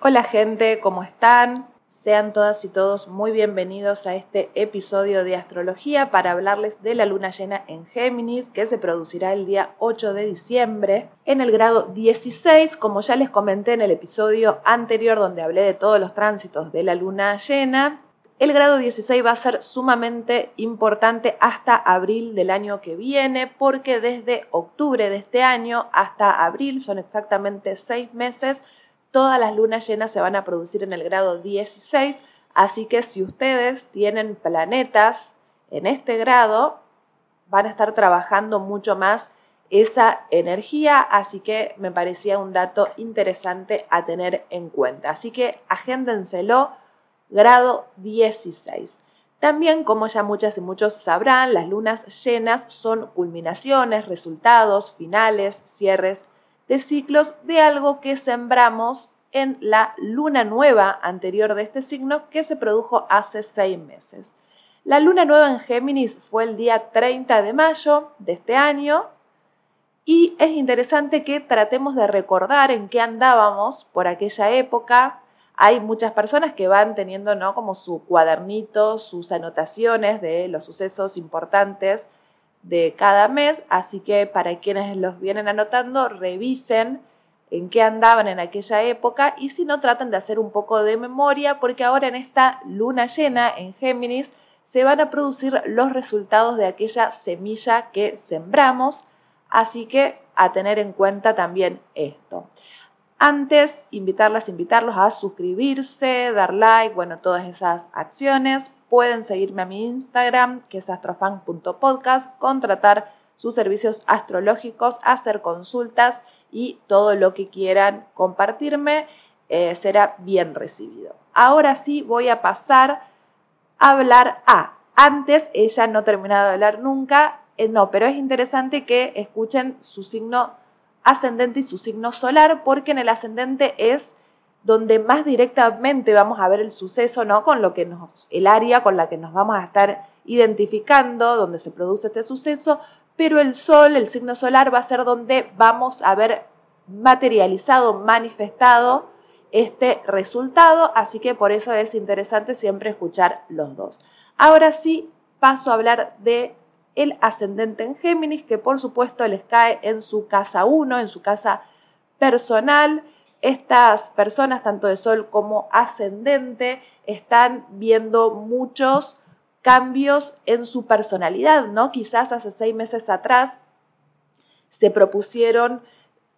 Hola gente, ¿cómo están? Sean todas y todos muy bienvenidos a este episodio de astrología para hablarles de la luna llena en Géminis que se producirá el día 8 de diciembre en el grado 16, como ya les comenté en el episodio anterior donde hablé de todos los tránsitos de la luna llena. El grado 16 va a ser sumamente importante hasta abril del año que viene porque desde octubre de este año hasta abril son exactamente seis meses todas las lunas llenas se van a producir en el grado 16, así que si ustedes tienen planetas en este grado, van a estar trabajando mucho más esa energía, así que me parecía un dato interesante a tener en cuenta. Así que agéndenselo, grado 16. También, como ya muchas y muchos sabrán, las lunas llenas son culminaciones, resultados, finales, cierres de ciclos de algo que sembramos en la luna nueva anterior de este signo que se produjo hace seis meses. La luna nueva en Géminis fue el día 30 de mayo de este año y es interesante que tratemos de recordar en qué andábamos por aquella época. Hay muchas personas que van teniendo ¿no? como su cuadernito, sus anotaciones de los sucesos importantes de cada mes, así que para quienes los vienen anotando, revisen en qué andaban en aquella época y si no tratan de hacer un poco de memoria porque ahora en esta luna llena en Géminis se van a producir los resultados de aquella semilla que sembramos, así que a tener en cuenta también esto. Antes, invitarlas, invitarlos a suscribirse, dar like, bueno, todas esas acciones. Pueden seguirme a mi Instagram, que es astrofan.podcast, contratar sus servicios astrológicos, hacer consultas y todo lo que quieran compartirme eh, será bien recibido. Ahora sí voy a pasar a hablar a. antes ella no ha terminado de hablar nunca, eh, no, pero es interesante que escuchen su signo ascendente y su signo solar, porque en el ascendente es donde más directamente vamos a ver el suceso, ¿no? Con lo que nos, el área con la que nos vamos a estar identificando, donde se produce este suceso, pero el sol, el signo solar, va a ser donde vamos a ver materializado, manifestado este resultado, así que por eso es interesante siempre escuchar los dos. Ahora sí, paso a hablar de el ascendente en Géminis, que por supuesto les cae en su casa 1, en su casa personal. Estas personas, tanto de Sol como ascendente, están viendo muchos cambios en su personalidad, ¿no? Quizás hace seis meses atrás se propusieron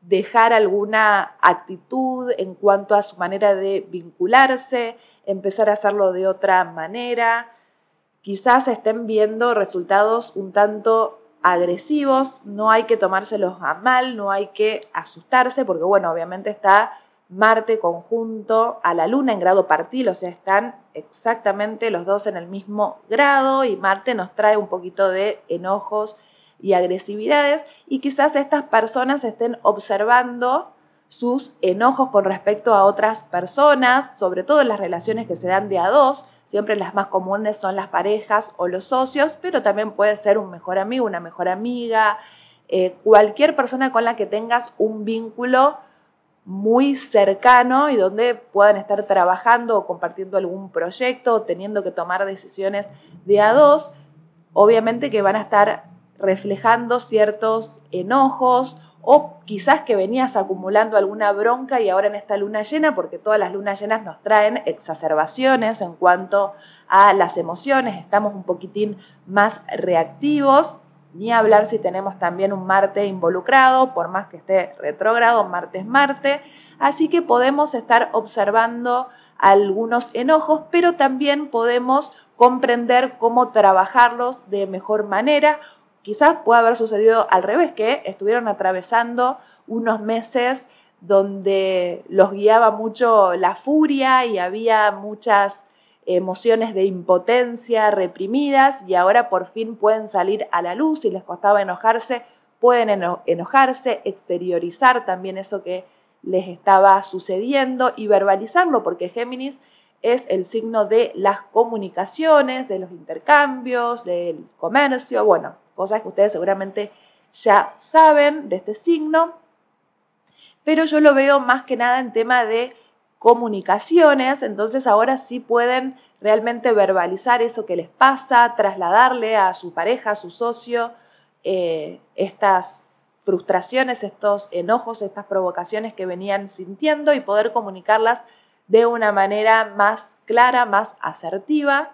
dejar alguna actitud en cuanto a su manera de vincularse, empezar a hacerlo de otra manera, quizás estén viendo resultados un tanto agresivos, no hay que tomárselos a mal, no hay que asustarse, porque bueno, obviamente está Marte conjunto a la Luna en grado partil, o sea, están exactamente los dos en el mismo grado y Marte nos trae un poquito de enojos y agresividades y quizás estas personas estén observando sus enojos con respecto a otras personas, sobre todo las relaciones que se dan de a dos, Siempre las más comunes son las parejas o los socios, pero también puede ser un mejor amigo, una mejor amiga, eh, cualquier persona con la que tengas un vínculo muy cercano y donde puedan estar trabajando o compartiendo algún proyecto o teniendo que tomar decisiones de a dos, obviamente que van a estar reflejando ciertos enojos o quizás que venías acumulando alguna bronca y ahora en esta luna llena, porque todas las lunas llenas nos traen exacerbaciones en cuanto a las emociones, estamos un poquitín más reactivos, ni hablar si tenemos también un Marte involucrado, por más que esté retrógrado, Marte es Marte, así que podemos estar observando algunos enojos, pero también podemos comprender cómo trabajarlos de mejor manera Quizás pueda haber sucedido al revés, que estuvieron atravesando unos meses donde los guiaba mucho la furia y había muchas emociones de impotencia reprimidas y ahora por fin pueden salir a la luz y les costaba enojarse, pueden enojarse, exteriorizar también eso que les estaba sucediendo y verbalizarlo, porque Géminis es el signo de las comunicaciones, de los intercambios, del comercio, bueno, cosas que ustedes seguramente ya saben de este signo, pero yo lo veo más que nada en tema de comunicaciones, entonces ahora sí pueden realmente verbalizar eso que les pasa, trasladarle a su pareja, a su socio, eh, estas frustraciones, estos enojos, estas provocaciones que venían sintiendo y poder comunicarlas de una manera más clara, más asertiva.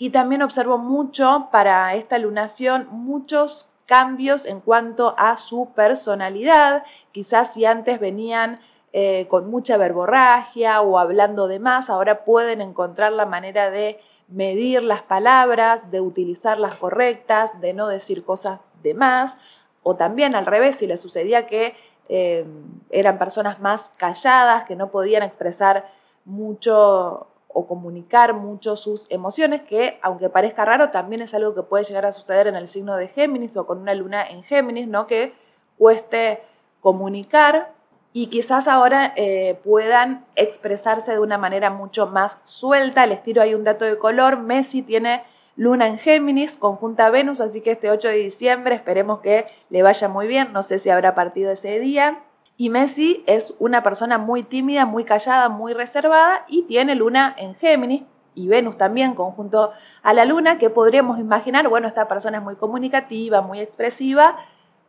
Y también observo mucho para esta lunación muchos cambios en cuanto a su personalidad. Quizás si antes venían eh, con mucha verborragia o hablando de más, ahora pueden encontrar la manera de medir las palabras, de utilizarlas correctas, de no decir cosas de más, o también al revés, si les sucedía que eh, eran personas más calladas, que no podían expresar mucho o comunicar mucho sus emociones, que aunque parezca raro, también es algo que puede llegar a suceder en el signo de Géminis o con una luna en Géminis, ¿no? Que cueste comunicar y quizás ahora eh, puedan expresarse de una manera mucho más suelta. Les tiro ahí un dato de color. Messi tiene luna en Géminis, conjunta Venus, así que este 8 de diciembre esperemos que le vaya muy bien. No sé si habrá partido ese día. Y Messi es una persona muy tímida, muy callada, muy reservada y tiene luna en Géminis, y Venus también conjunto a la luna, que podríamos imaginar, bueno, esta persona es muy comunicativa, muy expresiva,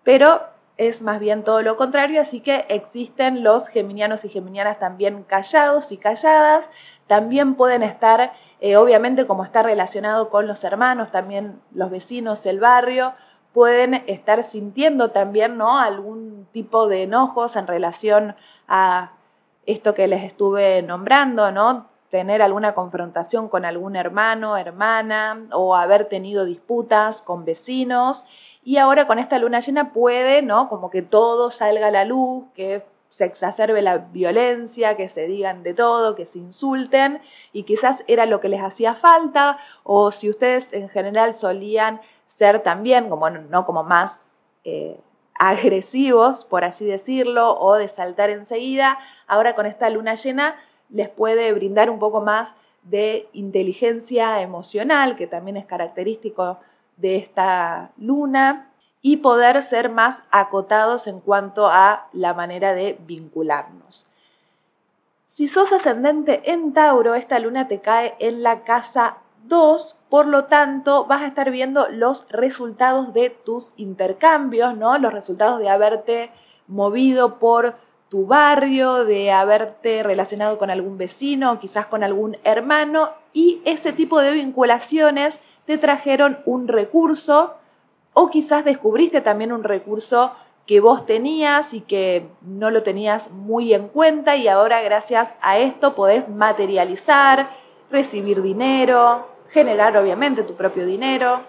pero es más bien todo lo contrario, así que existen los geminianos y geminianas también callados y calladas, también pueden estar, eh, obviamente como está relacionado con los hermanos, también los vecinos, el barrio, pueden estar sintiendo también ¿no? algún tipo de enojos en relación a esto que les estuve nombrando, ¿no? tener alguna confrontación con algún hermano, hermana o haber tenido disputas con vecinos y ahora con esta luna llena puede, ¿no? Como que todo salga a la luz, que se exacerbe la violencia, que se digan de todo, que se insulten y quizás era lo que les hacía falta o si ustedes en general solían ser también como no como más eh, agresivos, por así decirlo, o de saltar enseguida, ahora con esta luna llena les puede brindar un poco más de inteligencia emocional, que también es característico de esta luna, y poder ser más acotados en cuanto a la manera de vincularnos. Si sos ascendente en Tauro, esta luna te cae en la casa 2, por lo tanto vas a estar viendo los resultados de tus intercambios, ¿no? Los resultados de haberte movido por tu barrio, de haberte relacionado con algún vecino, quizás con algún hermano, y ese tipo de vinculaciones te trajeron un recurso o quizás descubriste también un recurso que vos tenías y que no lo tenías muy en cuenta y ahora gracias a esto podés materializar, recibir dinero, generar obviamente tu propio dinero.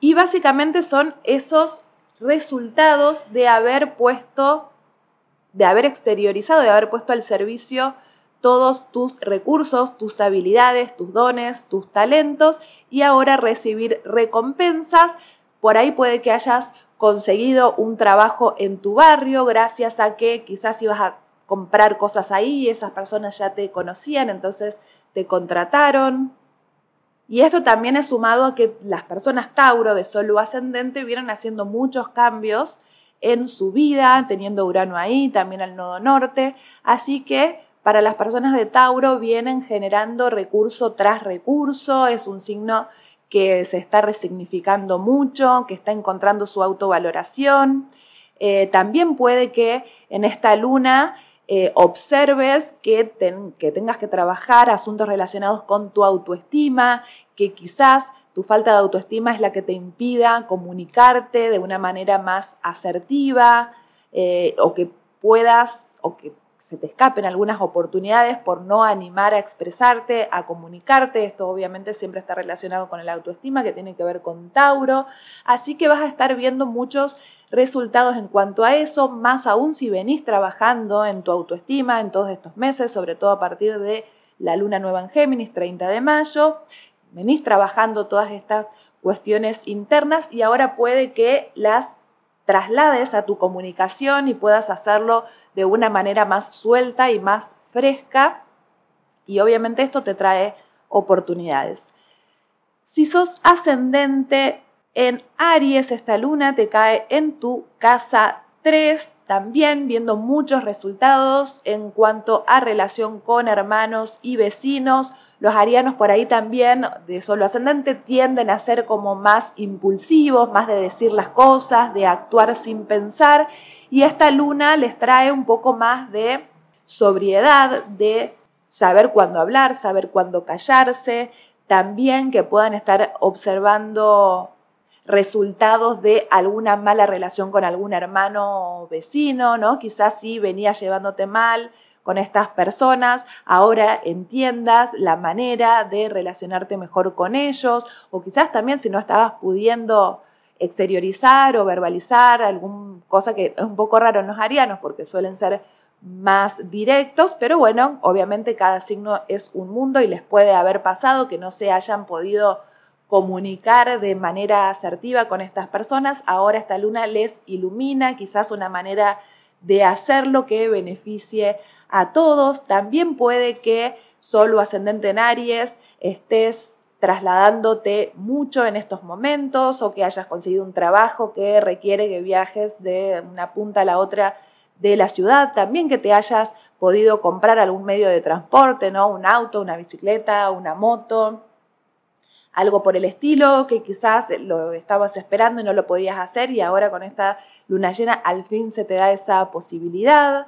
Y básicamente son esos resultados de haber puesto de haber exteriorizado, de haber puesto al servicio todos tus recursos, tus habilidades, tus dones, tus talentos y ahora recibir recompensas. Por ahí puede que hayas conseguido un trabajo en tu barrio gracias a que quizás ibas a comprar cosas ahí y esas personas ya te conocían, entonces te contrataron. Y esto también es sumado a que las personas Tauro de Sol ascendente vienen haciendo muchos cambios en su vida, teniendo Urano ahí, también al nodo norte. Así que para las personas de Tauro vienen generando recurso tras recurso, es un signo que se está resignificando mucho, que está encontrando su autovaloración. Eh, también puede que en esta luna eh, observes que, que tengas que trabajar asuntos relacionados con tu autoestima, que quizás tu falta de autoestima es la que te impida comunicarte de una manera más asertiva eh, o que puedas o que se te escapen algunas oportunidades por no animar a expresarte, a comunicarte. Esto obviamente siempre está relacionado con el autoestima que tiene que ver con Tauro. Así que vas a estar viendo muchos resultados en cuanto a eso, más aún si venís trabajando en tu autoestima en todos estos meses, sobre todo a partir de la luna nueva en Géminis, 30 de mayo. Venís trabajando todas estas cuestiones internas y ahora puede que las traslades a tu comunicación y puedas hacerlo de una manera más suelta y más fresca. Y obviamente esto te trae oportunidades. Si sos ascendente en Aries, esta luna te cae en tu casa 3 también viendo muchos resultados en cuanto a relación con hermanos y vecinos. Los arianos por ahí también, de solo ascendente, tienden a ser como más impulsivos, más de decir las cosas, de actuar sin pensar. Y esta luna les trae un poco más de sobriedad, de saber cuándo hablar, saber cuándo callarse. También que puedan estar observando resultados de alguna mala relación con algún hermano o vecino, ¿no? Quizás sí venía llevándote mal con estas personas, ahora entiendas la manera de relacionarte mejor con ellos, o quizás también si no estabas pudiendo exteriorizar o verbalizar alguna cosa que es un poco raro en los arianos porque suelen ser más directos, pero bueno, obviamente cada signo es un mundo y les puede haber pasado que no se hayan podido comunicar de manera asertiva con estas personas. Ahora esta luna les ilumina quizás una manera de hacerlo que beneficie a todos. También puede que solo ascendente en Aries estés trasladándote mucho en estos momentos o que hayas conseguido un trabajo que requiere que viajes de una punta a la otra de la ciudad, también que te hayas podido comprar algún medio de transporte, ¿no? Un auto, una bicicleta, una moto, algo por el estilo, que quizás lo estabas esperando y no lo podías hacer y ahora con esta luna llena al fin se te da esa posibilidad.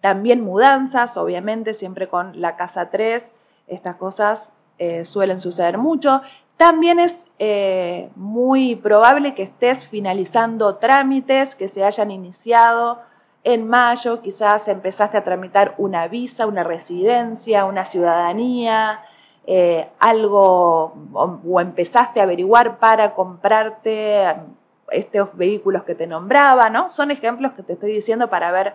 También mudanzas, obviamente, siempre con la casa 3, estas cosas eh, suelen suceder mucho. También es eh, muy probable que estés finalizando trámites que se hayan iniciado en mayo, quizás empezaste a tramitar una visa, una residencia, una ciudadanía, eh, algo o, empezaste a averiguar para comprarte um, estos vehículos que te nombraba, ¿no? Son ejemplos que te estoy diciendo para ver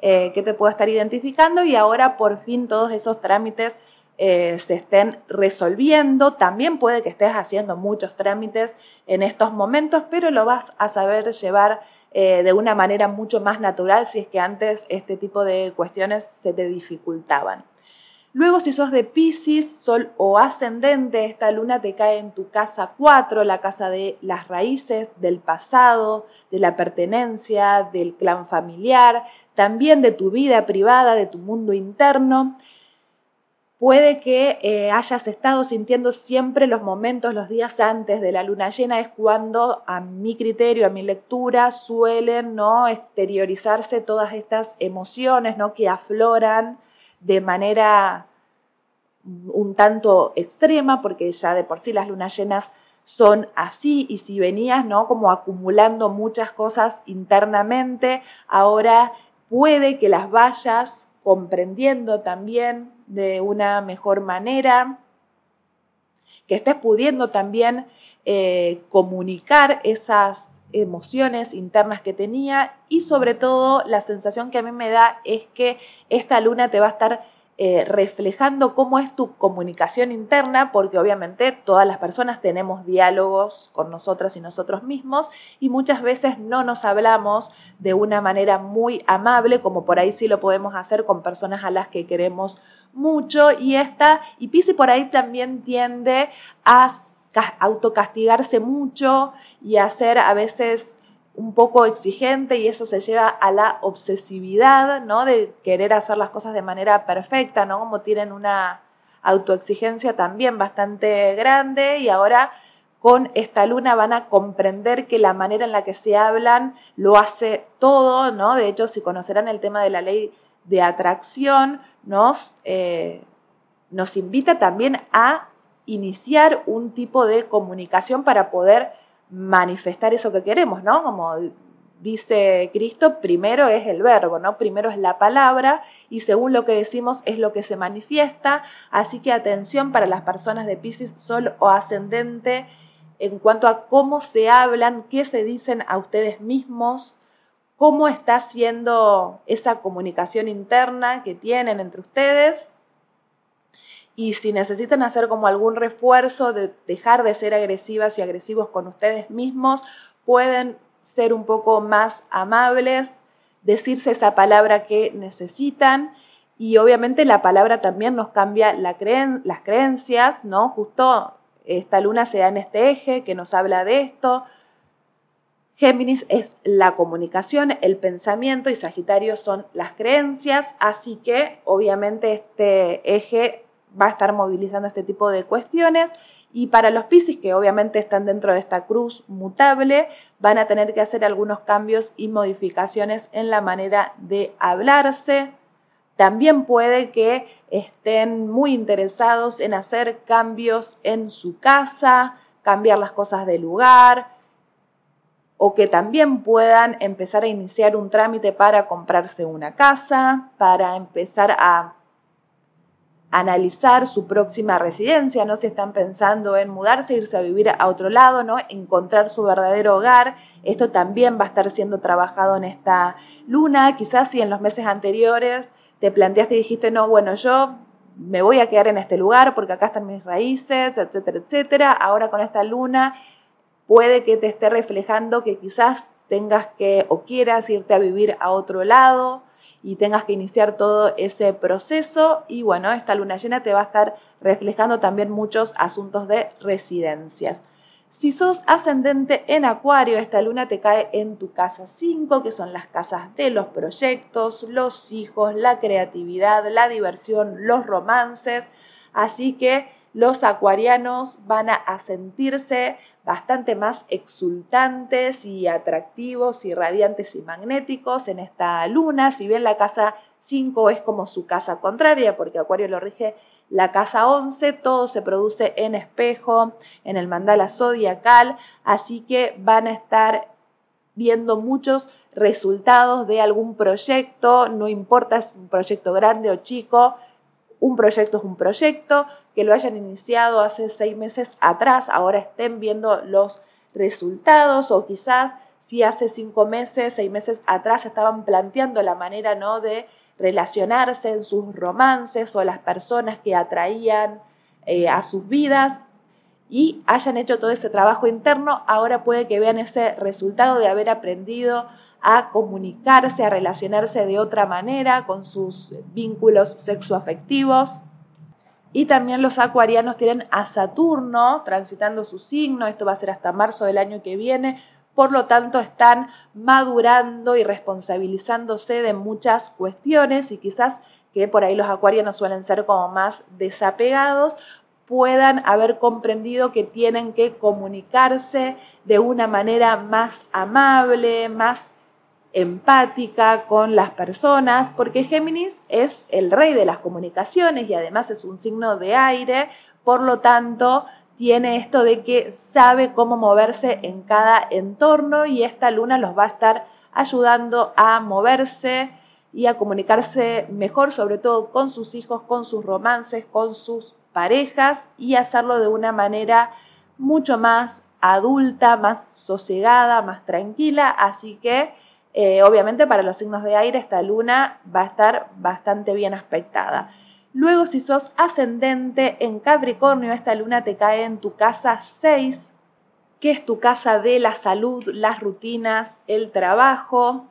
eh, qué te puedo estar identificando y ahora por fin todos esos trámites eh, se estén resolviendo. También puede que estés haciendo muchos trámites en estos momentos, pero lo vas a saber llevar de una manera mucho más natural si es que antes este tipo de cuestiones se te dificultaban. Luego, si sos de Pisces, Sol o ascendente, esta luna te cae en tu casa 4, la casa de las raíces, del pasado, de la pertenencia, del clan familiar, también de tu vida privada, de tu mundo interno. Puede que eh, hayas estado sintiendo siempre los momentos, los días antes de la luna llena, es cuando a mi criterio, a mi lectura, suelen ¿no? exteriorizarse todas estas emociones ¿no? que afloran de manera un tanto extrema, porque ya de por sí las lunas llenas son así y si venías, ¿no? Como acumulando muchas cosas internamente, ahora puede que las vayas comprendiendo también de una mejor manera, que estés pudiendo también eh, comunicar esas emociones internas que tenía y sobre todo la sensación que a mí me da es que esta luna te va a estar eh, reflejando cómo es tu comunicación interna, porque obviamente todas las personas tenemos diálogos con nosotras y nosotros mismos y muchas veces no nos hablamos de una manera muy amable, como por ahí sí lo podemos hacer con personas a las que queremos mucho. Y esta, y Pisi por ahí también tiende a autocastigarse mucho y a hacer a veces un poco exigente y eso se lleva a la obsesividad, ¿no? De querer hacer las cosas de manera perfecta, ¿no? Como tienen una autoexigencia también bastante grande y ahora con esta luna van a comprender que la manera en la que se hablan lo hace todo, ¿no? De hecho, si conocerán el tema de la ley de atracción, nos, eh, nos invita también a iniciar un tipo de comunicación para poder manifestar eso que queremos, ¿no? Como dice Cristo, primero es el verbo, ¿no? Primero es la palabra y según lo que decimos es lo que se manifiesta. Así que atención para las personas de Pisces, Sol o Ascendente en cuanto a cómo se hablan, qué se dicen a ustedes mismos, cómo está siendo esa comunicación interna que tienen entre ustedes y si necesitan hacer como algún refuerzo de dejar de ser agresivas y agresivos con ustedes mismos, pueden ser un poco más amables, decirse esa palabra que necesitan y obviamente la palabra también nos cambia las creencias, ¿no? Justo esta luna se da en este eje que nos habla de esto. Géminis es la comunicación, el pensamiento y Sagitario son las creencias, así que obviamente este eje va a estar movilizando este tipo de cuestiones y para los Pisces, que obviamente están dentro de esta cruz mutable, van a tener que hacer algunos cambios y modificaciones en la manera de hablarse. También puede que estén muy interesados en hacer cambios en su casa, cambiar las cosas de lugar, o que también puedan empezar a iniciar un trámite para comprarse una casa, para empezar a analizar su próxima residencia, ¿no? Si están pensando en mudarse, irse a vivir a otro lado, ¿no? Encontrar su verdadero hogar. Esto también va a estar siendo trabajado en esta luna. Quizás si en los meses anteriores te planteaste y dijiste, no, bueno, yo me voy a quedar en este lugar porque acá están mis raíces, etcétera, etcétera. Ahora con esta luna puede que te esté reflejando que quizás tengas que o quieras irte a vivir a otro lado y tengas que iniciar todo ese proceso y bueno, esta luna llena te va a estar reflejando también muchos asuntos de residencias. Si sos ascendente en Acuario, esta luna te cae en tu casa 5, que son las casas de los proyectos, los hijos, la creatividad, la diversión, los romances. Así que los acuarianos van a sentirse bastante más exultantes y atractivos y radiantes y magnéticos en esta luna, si bien la casa 5 es como su casa contraria, porque Acuario lo rige la casa 11, todo se produce en espejo, en el mandala zodiacal, así que van a estar viendo muchos resultados de algún proyecto, no importa si es un proyecto grande o chico, un proyecto es un proyecto, que lo hayan iniciado hace seis meses atrás, ahora estén viendo los resultados o quizás si hace cinco meses, seis meses atrás estaban planteando la manera ¿no? de relacionarse en sus romances o las personas que atraían eh, a sus vidas y hayan hecho todo ese trabajo interno, ahora puede que vean ese resultado de haber aprendido a comunicarse, a relacionarse de otra manera con sus vínculos sexoafectivos. Y también los acuarianos tienen a Saturno transitando su signo, esto va a ser hasta marzo del año que viene, por lo tanto están madurando y responsabilizándose de muchas cuestiones y quizás que por ahí los acuarianos suelen ser como más desapegados, puedan haber comprendido que tienen que comunicarse de una manera más amable, más empática con las personas, porque Géminis es el rey de las comunicaciones y además es un signo de aire, por lo tanto tiene esto de que sabe cómo moverse en cada entorno y esta luna los va a estar ayudando a moverse y a comunicarse mejor, sobre todo con sus hijos, con sus romances, con sus parejas y hacerlo de una manera mucho más adulta, más sosegada, más tranquila. Así que eh, obviamente para los signos de aire esta luna va a estar bastante bien aspectada. Luego si sos ascendente en Capricornio, esta luna te cae en tu casa 6, que es tu casa de la salud, las rutinas, el trabajo.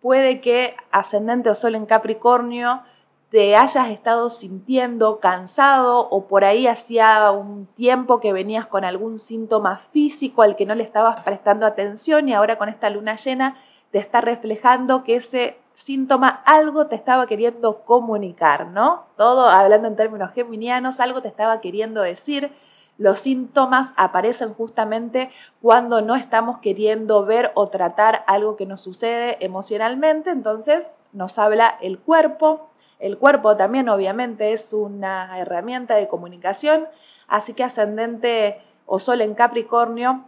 Puede que ascendente o sol en Capricornio te hayas estado sintiendo cansado o por ahí hacía un tiempo que venías con algún síntoma físico al que no le estabas prestando atención y ahora con esta luna llena te está reflejando que ese síntoma algo te estaba queriendo comunicar, ¿no? Todo hablando en términos geminianos, algo te estaba queriendo decir. Los síntomas aparecen justamente cuando no estamos queriendo ver o tratar algo que nos sucede emocionalmente, entonces nos habla el cuerpo. El cuerpo también obviamente es una herramienta de comunicación, así que ascendente o sol en Capricornio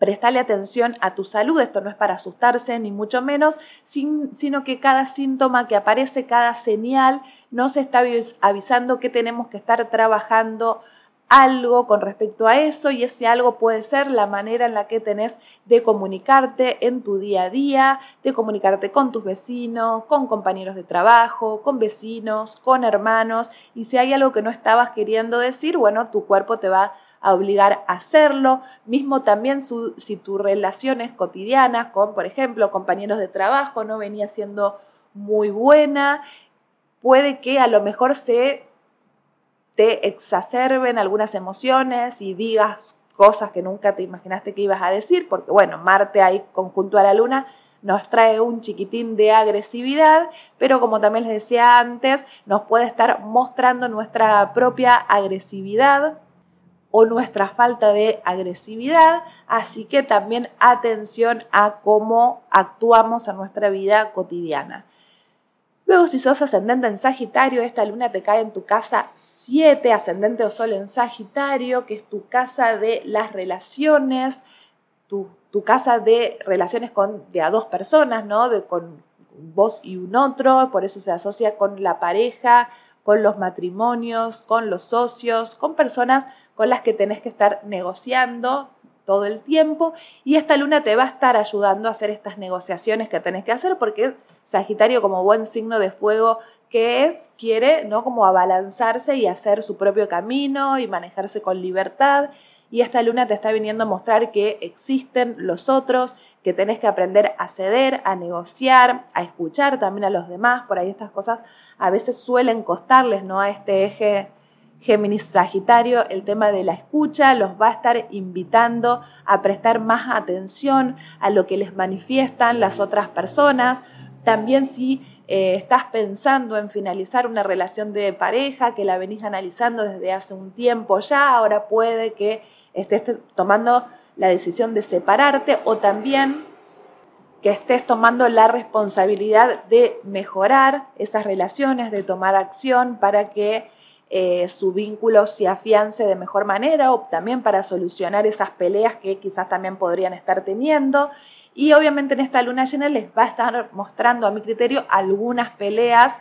Prestale atención a tu salud, esto no es para asustarse ni mucho menos, sino que cada síntoma que aparece, cada señal, nos está avisando que tenemos que estar trabajando algo con respecto a eso y ese algo puede ser la manera en la que tenés de comunicarte en tu día a día, de comunicarte con tus vecinos, con compañeros de trabajo, con vecinos, con hermanos. Y si hay algo que no estabas queriendo decir, bueno, tu cuerpo te va a a obligar a hacerlo, mismo también si tus relaciones cotidianas con, por ejemplo, compañeros de trabajo no venía siendo muy buena, puede que a lo mejor se te exacerben algunas emociones y digas cosas que nunca te imaginaste que ibas a decir, porque bueno, Marte ahí conjunto a la Luna nos trae un chiquitín de agresividad, pero como también les decía antes, nos puede estar mostrando nuestra propia agresividad o nuestra falta de agresividad, así que también atención a cómo actuamos en nuestra vida cotidiana. Luego, si sos ascendente en Sagitario, esta luna te cae en tu casa 7, ascendente o sol en Sagitario, que es tu casa de las relaciones, tu, casa de relaciones con, de a dos personas, ¿no? De, con vos y un otro, por eso se asocia con la pareja, con los matrimonios, con los socios, con personas con las que tenés que estar negociando todo el tiempo y esta luna te va a estar ayudando a hacer estas negociaciones que tenés que hacer porque Sagitario como buen signo de fuego que es, quiere ¿no? como abalanzarse y hacer su propio camino y manejarse con libertad y esta luna te está viniendo a mostrar que existen los otros, que tenés que aprender a ceder, a negociar, a escuchar también a los demás, por ahí estas cosas a veces suelen costarles, ¿no? A este eje Géminis Sagitario, el tema de la escucha los va a estar invitando a prestar más atención a lo que les manifiestan las otras personas. También si eh, estás pensando en finalizar una relación de pareja que la venís analizando desde hace un tiempo ya, ahora puede que estés tomando la decisión de separarte o también que estés tomando la responsabilidad de mejorar esas relaciones, de tomar acción para que eh, su vínculo se afiance de mejor manera o también para solucionar esas peleas que quizás también podrían estar teniendo. Y obviamente en esta luna llena les va a estar mostrando a mi criterio algunas peleas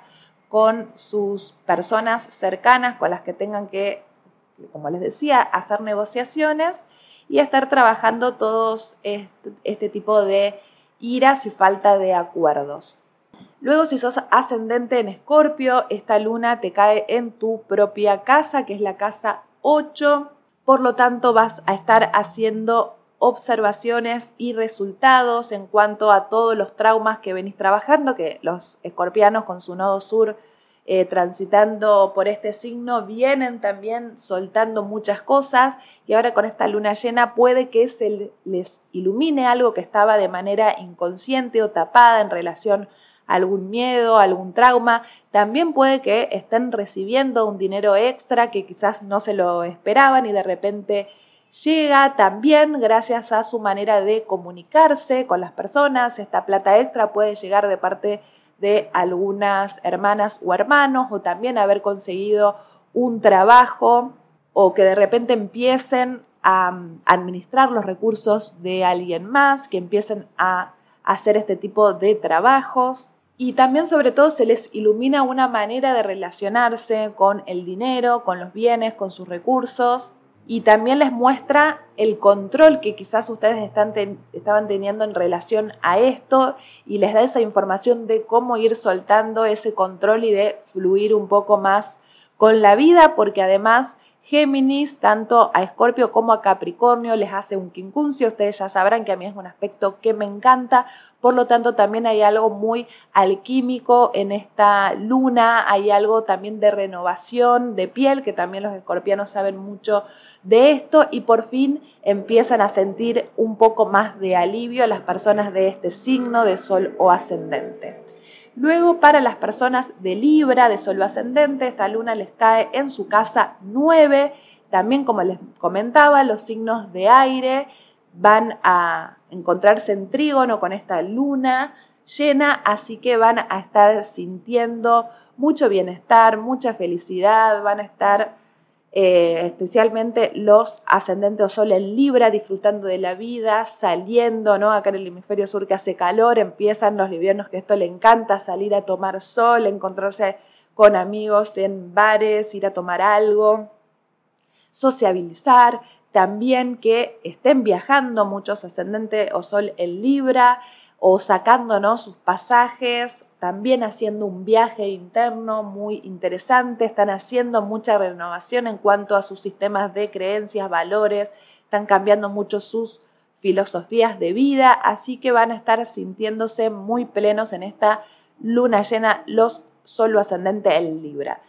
con sus personas cercanas con las que tengan que, como les decía, hacer negociaciones y estar trabajando todos este, este tipo de iras y falta de acuerdos. Luego, si sos ascendente en Escorpio, esta luna te cae en tu propia casa, que es la casa 8. Por lo tanto, vas a estar haciendo observaciones y resultados en cuanto a todos los traumas que venís trabajando, que los escorpianos con su nodo sur eh, transitando por este signo vienen también soltando muchas cosas y ahora con esta luna llena puede que se les ilumine algo que estaba de manera inconsciente o tapada en relación algún miedo, algún trauma. También puede que estén recibiendo un dinero extra que quizás no se lo esperaban y de repente llega también gracias a su manera de comunicarse con las personas. Esta plata extra puede llegar de parte de algunas hermanas o hermanos o también haber conseguido un trabajo o que de repente empiecen a administrar los recursos de alguien más, que empiecen a hacer este tipo de trabajos. Y también sobre todo se les ilumina una manera de relacionarse con el dinero, con los bienes, con sus recursos y también les muestra el control que quizás ustedes están estaban teniendo en relación a esto y les da esa información de cómo ir soltando ese control y de fluir un poco más con la vida porque además Géminis, tanto a Escorpio como a Capricornio les hace un quincuncio. Ustedes ya sabrán que a mí es un aspecto que me encanta. Por lo tanto, también hay algo muy alquímico en esta luna. Hay algo también de renovación de piel, que también los escorpianos saben mucho de esto. Y por fin empiezan a sentir un poco más de alivio las personas de este signo de sol o ascendente. Luego, para las personas de Libra, de Sol ascendente, esta luna les cae en su casa 9. También, como les comentaba, los signos de aire van a encontrarse en trígono con esta luna llena, así que van a estar sintiendo mucho bienestar, mucha felicidad, van a estar eh, especialmente los ascendentes o sol en Libra, disfrutando de la vida, saliendo, ¿no? Acá en el hemisferio sur que hace calor, empiezan los livianos que esto le encanta, salir a tomar sol, encontrarse con amigos en bares, ir a tomar algo, sociabilizar, también que estén viajando muchos ascendentes o sol en Libra, o sacándonos sus pasajes, también haciendo un viaje interno muy interesante, están haciendo mucha renovación en cuanto a sus sistemas de creencias, valores, están cambiando mucho sus filosofías de vida, así que van a estar sintiéndose muy plenos en esta luna llena los solo ascendente en Libra.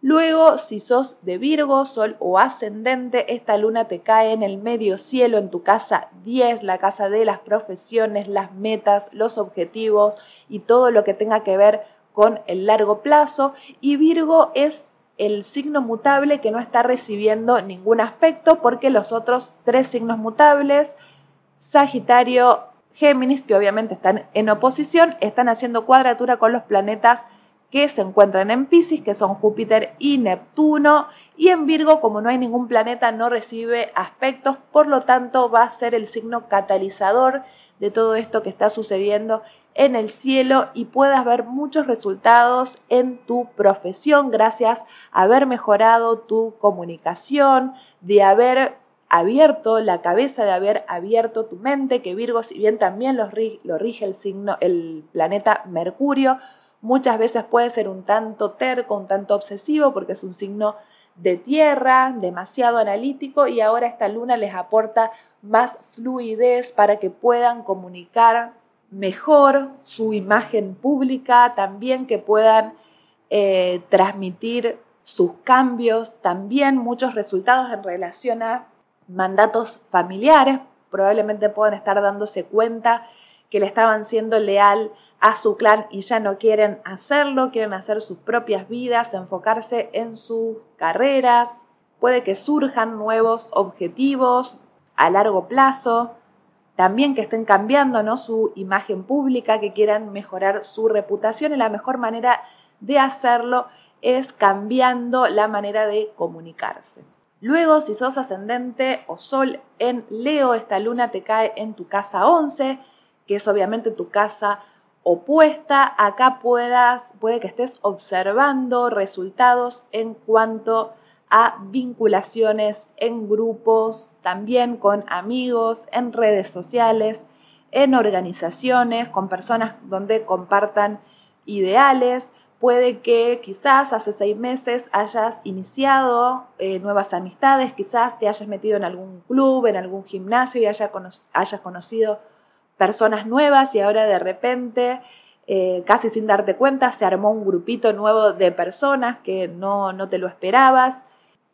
Luego, si sos de Virgo, Sol o ascendente, esta luna te cae en el medio cielo, en tu casa 10, la casa de las profesiones, las metas, los objetivos y todo lo que tenga que ver con el largo plazo. Y Virgo es el signo mutable que no está recibiendo ningún aspecto porque los otros tres signos mutables, Sagitario, Géminis, que obviamente están en oposición, están haciendo cuadratura con los planetas que se encuentran en Pisces, que son Júpiter y Neptuno, y en Virgo, como no hay ningún planeta, no recibe aspectos, por lo tanto va a ser el signo catalizador de todo esto que está sucediendo en el cielo y puedas ver muchos resultados en tu profesión gracias a haber mejorado tu comunicación, de haber abierto la cabeza, de haber abierto tu mente, que Virgo, si bien también lo rige, lo rige el signo, el planeta Mercurio, Muchas veces puede ser un tanto terco, un tanto obsesivo, porque es un signo de tierra, demasiado analítico, y ahora esta luna les aporta más fluidez para que puedan comunicar mejor su imagen pública, también que puedan eh, transmitir sus cambios, también muchos resultados en relación a mandatos familiares, probablemente puedan estar dándose cuenta que le estaban siendo leal a su clan y ya no quieren hacerlo, quieren hacer sus propias vidas, enfocarse en sus carreras. Puede que surjan nuevos objetivos a largo plazo, también que estén cambiando ¿no? su imagen pública, que quieran mejorar su reputación y la mejor manera de hacerlo es cambiando la manera de comunicarse. Luego, si sos ascendente o sol en Leo, esta luna te cae en tu casa 11, que es obviamente tu casa opuesta, acá puedas, puede que estés observando resultados en cuanto a vinculaciones en grupos, también con amigos, en redes sociales, en organizaciones, con personas donde compartan ideales. Puede que quizás hace seis meses hayas iniciado eh, nuevas amistades, quizás te hayas metido en algún club, en algún gimnasio y hayas conocido personas nuevas y ahora de repente, eh, casi sin darte cuenta, se armó un grupito nuevo de personas que no, no te lo esperabas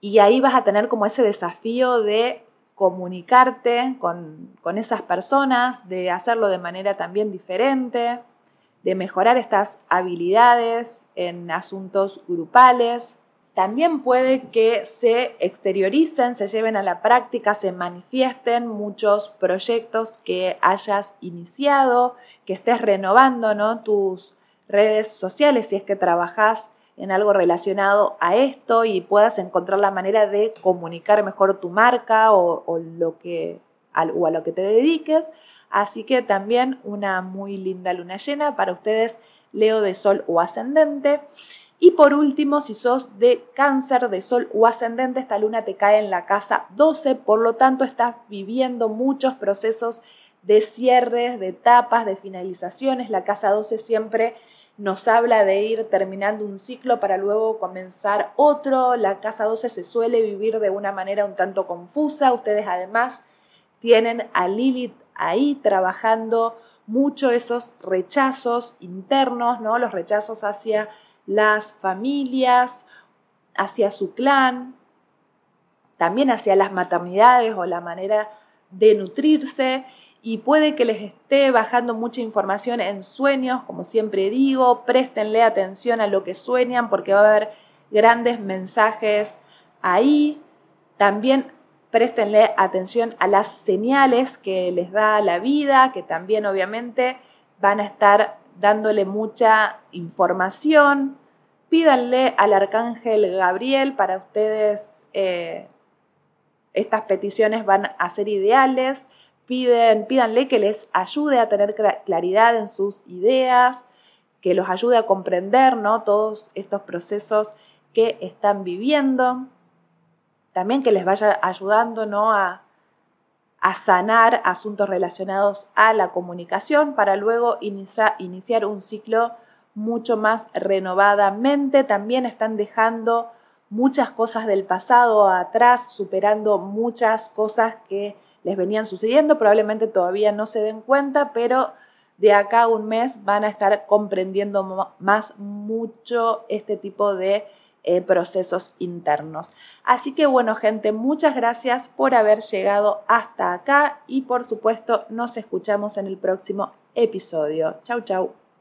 y ahí vas a tener como ese desafío de comunicarte con, con esas personas, de hacerlo de manera también diferente, de mejorar estas habilidades en asuntos grupales. También puede que se exterioricen, se lleven a la práctica, se manifiesten muchos proyectos que hayas iniciado, que estés renovando ¿no? tus redes sociales si es que trabajas en algo relacionado a esto y puedas encontrar la manera de comunicar mejor tu marca o, lo que, o a lo que te dediques. Así que también una muy linda luna llena para ustedes, Leo de Sol o Ascendente. Y por último, si sos de cáncer de sol o ascendente, esta luna te cae en la casa 12, por lo tanto estás viviendo muchos procesos de cierres, de etapas, de finalizaciones. La casa 12 siempre nos habla de ir terminando un ciclo para luego comenzar otro. La casa 12 se suele vivir de una manera un tanto confusa. Ustedes además tienen a Lilith ahí trabajando mucho esos rechazos internos, ¿no? Los rechazos hacia las familias, hacia su clan, también hacia las maternidades o la manera de nutrirse y puede que les esté bajando mucha información en sueños, como siempre digo, préstenle atención a lo que sueñan porque va a haber grandes mensajes ahí. También préstenle atención a las señales que les da la vida, que también obviamente van a estar dándole mucha información. Pídanle al arcángel Gabriel para ustedes. Eh, estas peticiones van a ser ideales. Piden, pídanle que les ayude a tener claridad en sus ideas, que los ayude a comprender ¿no? todos estos procesos que están viviendo. También que les vaya ayudando ¿no? a, a sanar asuntos relacionados a la comunicación para luego iniciar un ciclo mucho más renovadamente. También están dejando muchas cosas del pasado atrás, superando muchas cosas que les venían sucediendo. Probablemente todavía no se den cuenta, pero de acá a un mes van a estar comprendiendo más mucho este tipo de eh, procesos internos. Así que bueno gente, muchas gracias por haber llegado hasta acá y por supuesto nos escuchamos en el próximo episodio. Chau chau.